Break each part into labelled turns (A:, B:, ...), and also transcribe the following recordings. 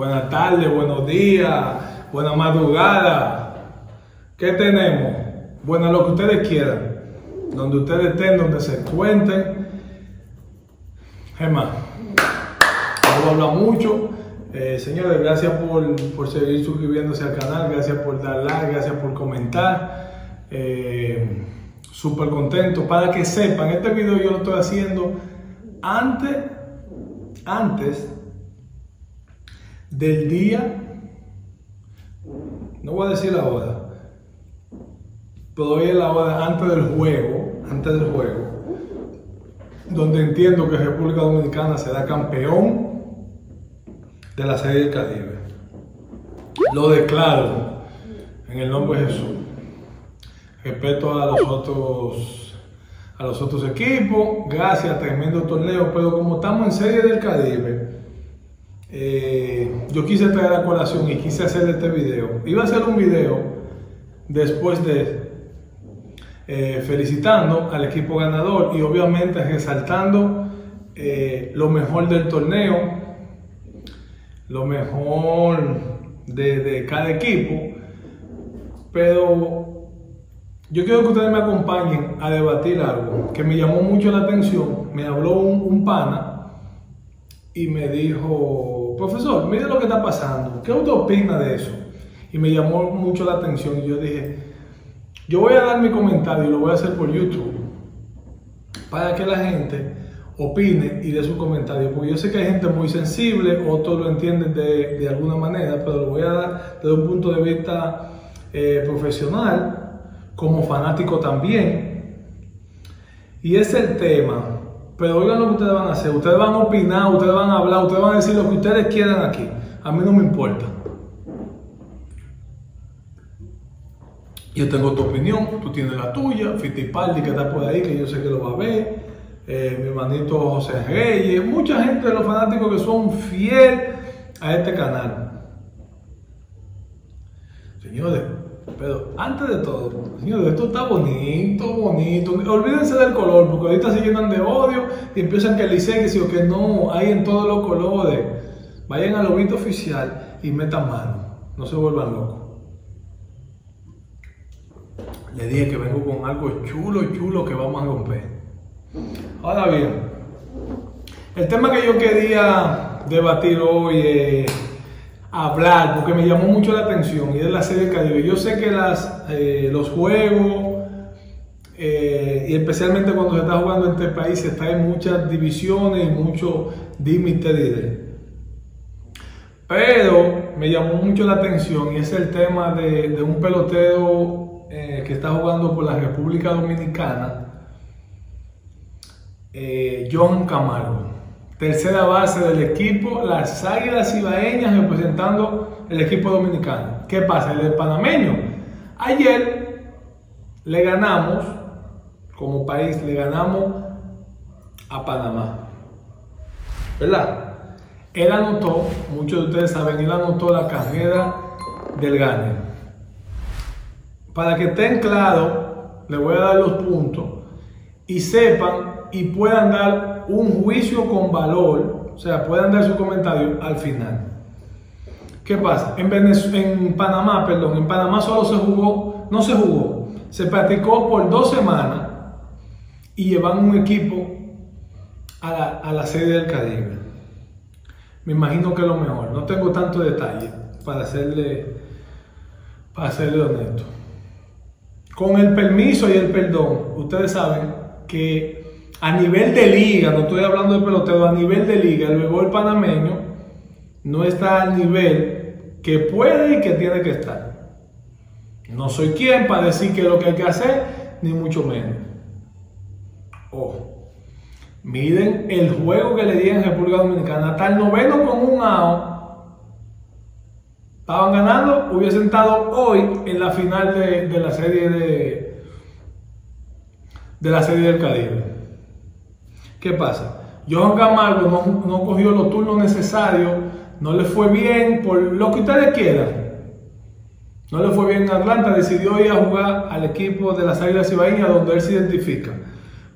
A: buenas tardes, buenos días, buena madrugada. ¿Qué tenemos? Bueno, lo que ustedes quieran. Donde ustedes estén, donde se encuentren. Gemma, no voy a hablar mucho. Eh, señores, gracias por, por, seguir suscribiéndose al canal, gracias por dar like, gracias por comentar. Eh, Súper contento. Para que sepan, este video yo lo estoy haciendo antes, antes del día, no voy a decir la hora, pero hoy es la hora antes del juego, antes del juego, donde entiendo que República Dominicana será campeón de la Serie del Caribe. Lo declaro en el nombre de Jesús. Respeto a los otros a los otros equipos, gracias, tremendo torneo, pero como estamos en Serie del Caribe, eh, yo quise traer la colación y quise hacer este video. Iba a hacer un video después de eh, felicitando al equipo ganador y obviamente resaltando eh, lo mejor del torneo, lo mejor de, cada equipo, pero yo quiero que ustedes me acompañen a debatir algo que me llamó mucho la atención. Me habló un pana y me dijo, profesor, mire lo que está pasando, ¿qué usted opina de eso? Y me llamó mucho la atención y yo dije, yo voy a dar mi comentario y lo voy a hacer por YouTube para que la gente opine y dé su comentario, porque yo sé que hay gente muy sensible, otros lo entienden de, de alguna manera, pero lo voy a dar desde un punto de vista eh, profesional, como fanático también. Y es el tema pero oigan lo que ustedes van a hacer. Ustedes van a opinar, ustedes van a hablar, ustedes van a decir lo que ustedes quieran aquí. A mí no me importa. Yo tengo tu opinión, tú tienes la tuya. Fittipaldi que está por ahí, que yo sé que lo va a ver. Eh, mi hermanito José Reyes. Mucha gente de los fanáticos que son fieles a este canal. Señores, pero antes de todo, señores, esto está bonito, bonito. Olvídense del color, porque ahorita se llenan de odio y empiezan que el que sí o que no, hay en todos los colores. Vayan al lobito oficial y metan mano. No se vuelvan locos. Le dije que vengo con algo chulo, chulo que vamos a romper. Ahora bien, el tema que yo quería debatir hoy es hablar porque me llamó mucho la atención y es la serie Caribe. Yo sé que las, eh, los juegos, eh, y especialmente cuando se está jugando en este país, está en muchas divisiones y mucho límite Pero me llamó mucho la atención y es el tema de, de un pelotero eh, que está jugando por la República Dominicana, John Camargo tercera base del equipo, las Águilas Ibaeñas representando el equipo dominicano. ¿Qué pasa? El panameño. Ayer le ganamos, como país, le ganamos a Panamá. ¿Verdad? Él anotó, muchos de ustedes saben, él anotó la carrera del Gane. Para que estén claros, le voy a dar los puntos y sepan y puedan dar un juicio con valor, o sea, puedan dar su comentario al final. ¿Qué pasa? En, en Panamá, perdón, en Panamá solo se jugó, no se jugó, se practicó por dos semanas y llevan un equipo a la, serie del Caribe. Me imagino que es lo mejor. No tengo tanto detalle para serle, para serle honesto. Con el permiso y el perdón, ustedes saben que a nivel de liga, no estoy hablando de pelotero, a nivel de liga, el béisbol panameño no está al nivel que puede y que tiene que estar. No soy quien para decir qué es lo que hay que hacer, ni mucho menos. Ojo, miren el juego que le di en República Dominicana, hasta el noveno con un AO. Estaban ganando, hubiesen estado hoy en la final de, de la serie de, de la serie del Caribe. ¿Qué pasa? Johan Camargo no, no cogió los turnos necesarios, no le fue bien, por lo que ustedes quieran. No le fue bien en Atlanta, decidió ir a jugar al equipo de las Águilas Ibaeñas donde él se identifica.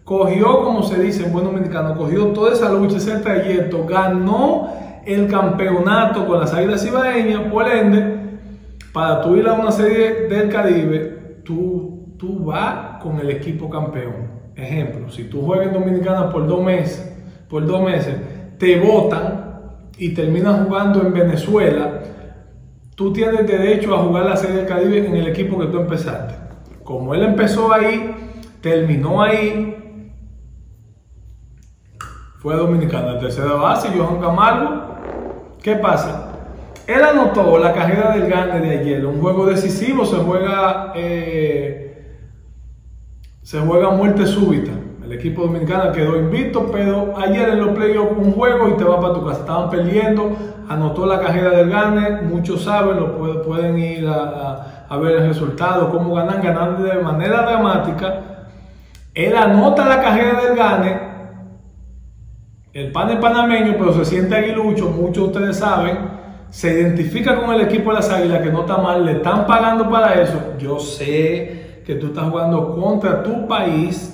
A: Cogió, como se dice en buen dominicano, cogió toda esa lucha, ese trayecto, ganó el campeonato con las Águilas Ibaeñas, por ende, para tú ir a una serie del Caribe, tú, tú vas con el equipo campeón. Ejemplo, si tú juegas en Dominicana por dos meses, por dos meses, te votan y terminas jugando en Venezuela, tú tienes derecho a jugar la Serie del Caribe en el equipo que tú empezaste. Como él empezó ahí, terminó ahí, fue a Dominicana, tercera base, Johan Camargo. ¿Qué pasa? Él anotó la carrera del Gane de ayer, un juego decisivo, se juega, eh, se juega muerte súbita. El equipo dominicano quedó invicto, pero ayer en los playoffs un juego y te vas para tu casa. Estaban perdiendo, anotó la carrera del Gane, muchos saben, lo pueden, ir a, ver el resultado, cómo ganan, ganando de manera dramática. Él anota la carrera del Gane, el pan panameño, pero se siente aguilucho, muchos de ustedes saben, se identifica con el equipo de las Águilas, que no está mal, le están pagando para eso. Yo sé que tú estás jugando contra tu país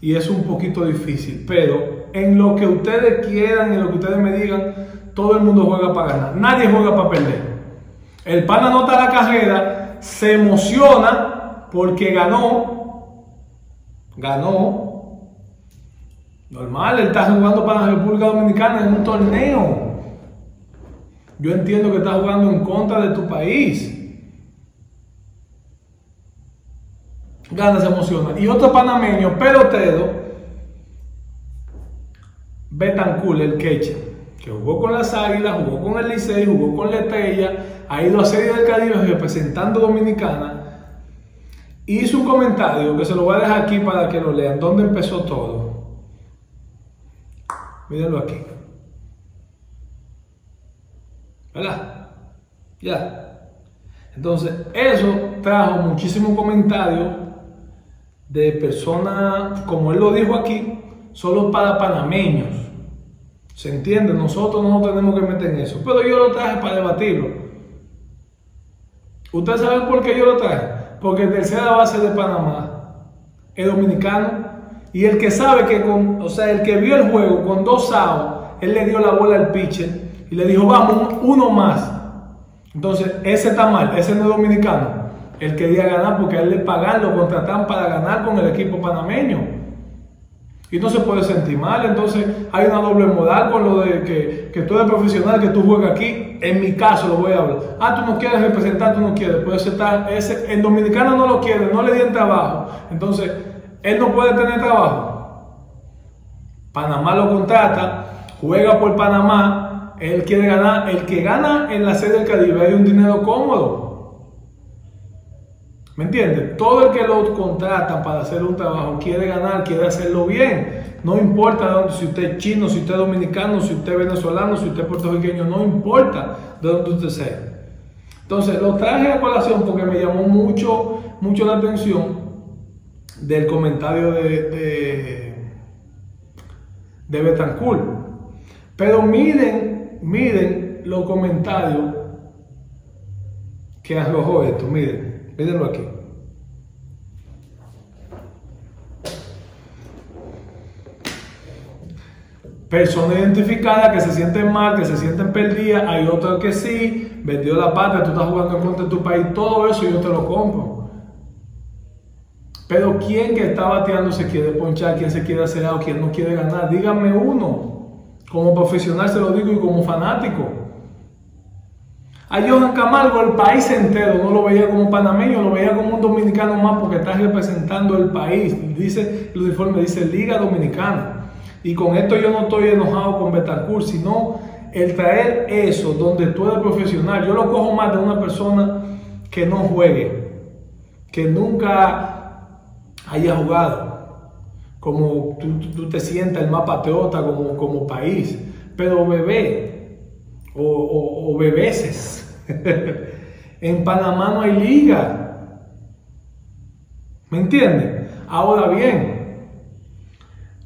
A: y es un poquito difícil, pero en lo que ustedes quieran, en lo que ustedes me digan, todo el mundo juega para ganar, nadie juega para perder. El pan anota la carrera, se emociona porque ganó, ganó. Normal, él está jugando para la República Dominicana en un torneo. Yo entiendo que está jugando en contra de tu país. Gana, se emociona. Y otro panameño, pelotero, Betancourt, el quecha, que jugó con las Águilas, jugó con el Licey, jugó con la Estrella, ha ido a Serie del Caribe representando Dominicana. Hizo un comentario que se lo voy a dejar aquí para que lo lean. ¿Dónde empezó todo? Mírenlo aquí. ¿Verdad? Ya. Entonces, eso trajo muchísimos comentarios de personas, como él lo dijo aquí, solo para panameños. ¿Se entiende? Nosotros no nos tenemos que meter en eso. Pero yo lo traje para debatirlo. ¿Ustedes saben por qué yo lo traje? Porque el tercera base de Panamá es dominicano. Y el que sabe que con, o sea, el que vio el juego con dos outs, él le dio la bola al pitcher y le dijo, vamos, uno más. Entonces, ese está mal, ese no es dominicano. Él quería ganar porque a él le pagan, lo contratan para ganar con el equipo panameño. Y no se puede sentir mal, entonces hay una doble modal con lo de que, que tú eres profesional, que tú juegas aquí. En mi caso lo voy a hablar. Ah, tú no quieres representar, tú no quieres. Puede estar, ese, el dominicano no lo quiere, no le dieron trabajo. Entonces, él no puede tener trabajo. Panamá lo contrata, juega por Panamá, él quiere ganar. El que gana en la sede del Caribe hay un dinero cómodo. ¿Me entiendes? Todo el que lo contrata para hacer un trabajo quiere ganar, quiere hacerlo bien. No importa si usted es chino, si usted es dominicano, si usted es venezolano, si usted es puertorriqueño, no importa de dónde usted sea. Entonces, lo traje a colación porque me llamó mucho, mucho la atención del comentario de, de, de Betancourt. Pero miren, miren los comentarios que arrojó esto, miren. Mírenlo aquí. Personas identificadas que se sienten mal, que se sienten perdidas, hay otros que sí, vendió la patria, tú estás jugando en contra de tu país, todo eso yo te lo compro. Pero ¿quién que está bateando se quiere ponchar, quién se quiere hacer algo, quién no quiere ganar? Díganme uno. Como profesional se lo digo y como fanático. A Johan Camargo el país entero no lo veía como panameño, lo veía como un dominicano más porque está representando el país. Dice, el uniforme dice Liga Dominicana. Y con esto yo no estoy enojado con Betancourt, sino el traer eso donde tú eres profesional. Yo lo cojo más de una persona que no juegue, que nunca haya jugado, como tú, te sientas el más patriota como, como país, pero bebé, o, o, bebeses. en Panamá no hay liga. ¿Me entienden? Ahora bien,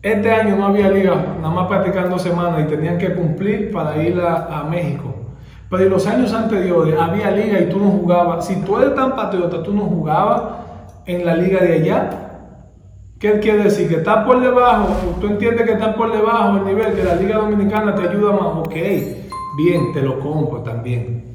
A: este año no había liga, nada más practicando semanas y tenían que cumplir para ir a, México. Pero en los años anteriores había liga y tú no jugabas. Si tú eres tan patriota, tú no jugabas en la liga de allá. ¿Qué quiere decir? Que estás por debajo, tú entiendes que estás por debajo el nivel, que la liga dominicana te ayuda más, ok bien, te lo compro también.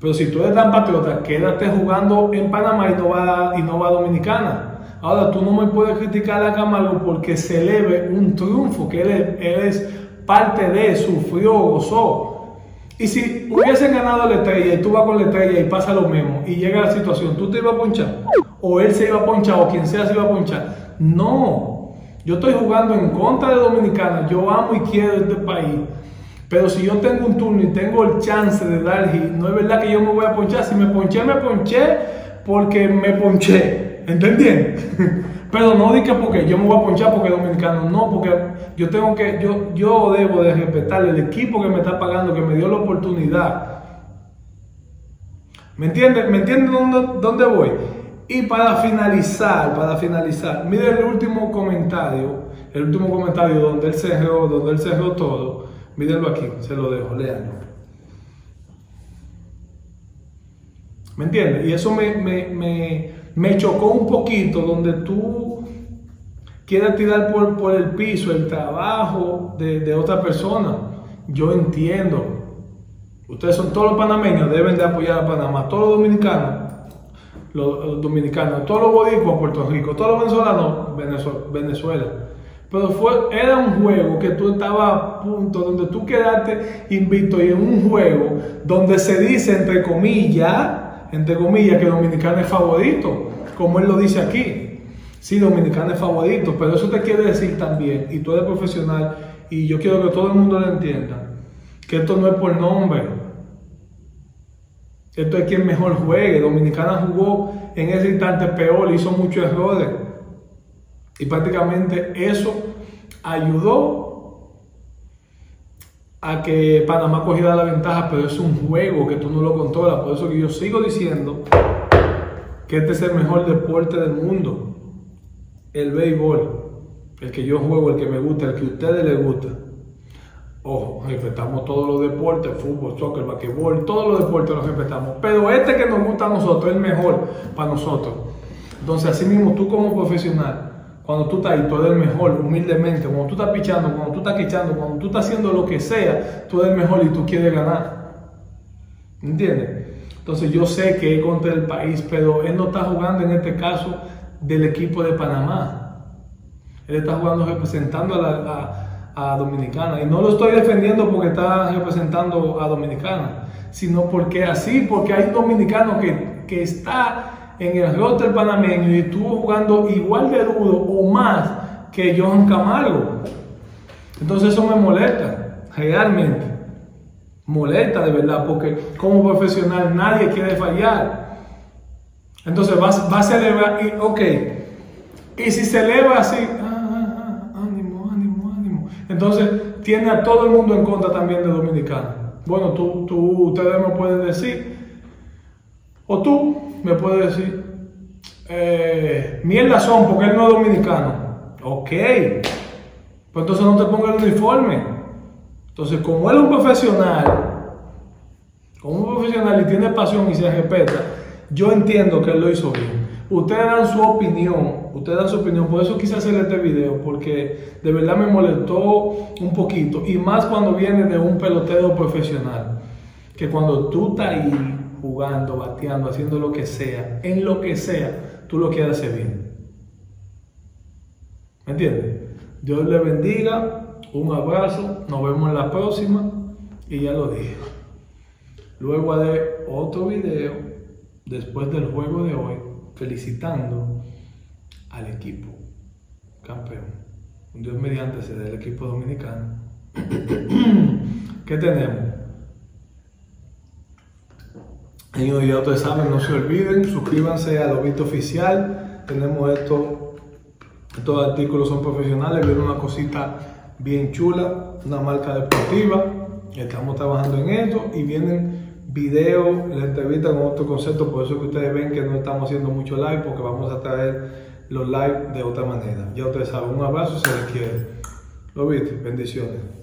A: Pero si tú eres tan patriota, quédate jugando en Panamá y no va, y no va a Dominicana. Ahora, tú no me puedes criticar a Camargo porque celebe un triunfo, que él, es parte de, sufrió, gozó. Y si hubiesen ganado la estrella y tú vas con la estrella y pasa lo mismo y llega la situación, ¿tú te ibas a ponchar? ¿O él se iba a ponchar o quien sea se iba a ponchar? No, yo estoy jugando en contra de Dominicana, yo amo y quiero este país. Pero si yo tengo un turno y tengo el chance de dar hit, no es verdad que yo me voy a ponchar. Si me ponché, me ponché porque me ponché. ¿Entendien? Pero no diga porque yo me voy a ponchar porque es dominicano. No, porque yo tengo que, yo, yo debo de respetar el equipo que me está pagando, que me dio la oportunidad. ¿Me entienden? ¿Me entienden dónde, dónde voy? Y para finalizar, para finalizar, mire el último comentario, el último comentario donde él cerró, donde él cerró todo. Mírenlo aquí, se lo dejo, leanlo. ¿Me entiendes? Y eso me, chocó un poquito donde tú quieres tirar por, por el piso el trabajo de, otra persona. Yo entiendo. Ustedes son todos los panameños, deben de apoyar a Panamá. Todos los dominicanos, los, dominicanos, todos los boricuas, Puerto Rico, todos los venezolanos. Venezuela pero fue, era un juego que tú estabas a punto, donde tú quedaste invicto y en un juego donde se dice, entre comillas, entre comillas, que Dominicana es favorito, como él lo dice aquí. Sí, Dominicana es favorito, pero eso te quiere decir también, y tú eres profesional, y yo quiero que todo el mundo lo entienda, que esto no es por nombre. Esto es quien mejor juegue. Dominicana jugó en ese instante peor, hizo muchos errores. Y prácticamente eso ayudó a que Panamá cogiera la ventaja, pero es un juego que tú no lo controlas. Por eso que yo sigo diciendo que este es el mejor deporte del mundo. El béisbol. El que yo juego, el que me gusta, el que a ustedes les gusta. Ojo, respetamos todos los deportes, fútbol, soccer, basquetbol, todos los deportes los respetamos. Pero este que nos gusta a nosotros es el mejor para nosotros. Entonces, así mismo tú como profesional, cuando tú estás ahí, tú eres el mejor, humildemente. Cuando tú estás pichando, cuando tú estás quichando, cuando tú estás haciendo lo que sea, tú eres el mejor y tú quieres ganar. ¿Entiendes? Entonces yo sé que es contra el país, pero él no está jugando en este caso del equipo de Panamá. Él está jugando representando a, a, Dominicana. Y no lo estoy defendiendo porque está representando a Dominicana, sino porque así, porque hay dominicanos que, que está en el roster panameño y estuvo jugando igual de duro o más que Johan Camargo. Entonces eso me molesta, realmente. Molesta de verdad, porque como profesional nadie quiere fallar. Entonces va, va a celebrar, y, ok, y si celebra así, ah, ah, ah, ánimo, ánimo, ánimo. Entonces tiene a todo el mundo en contra también de Dominicana. Bueno, tú, tú, ustedes me pueden decir, o tú me puedes decir, eh, mierda son porque él no es dominicano. Ok, pues entonces no te ponga el uniforme. Entonces, como él es un profesional, como un profesional y tiene pasión y se respeta, yo entiendo que él lo hizo bien. Ustedes dan su opinión, ustedes dan su opinión, por eso quise hacer este video, porque de verdad me molestó un poquito, y más cuando viene de un pelotero profesional, que cuando tú estás ahí jugando, bateando, haciendo lo que sea, en lo que sea, tú lo quieras hacer bien. ¿Me entiendes? Dios le bendiga, un abrazo, nos vemos en la próxima y ya lo dije. Luego haré otro video después del juego de hoy felicitando al equipo campeón. Dios mediante se del equipo dominicano. ¿Qué tenemos? Ellos ya ustedes saben, no se olviden, suscríbanse a Lobito Oficial. Tenemos esto, estos artículos son profesionales, viene una cosita bien chula, una marca deportiva. Estamos trabajando en esto y vienen videos, la entrevista con otro concepto, por eso que ustedes ven que no estamos haciendo mucho live, porque vamos a traer los live de otra manera. Ya ustedes saben, un abrazo se les quiere. Lo viste, bendiciones.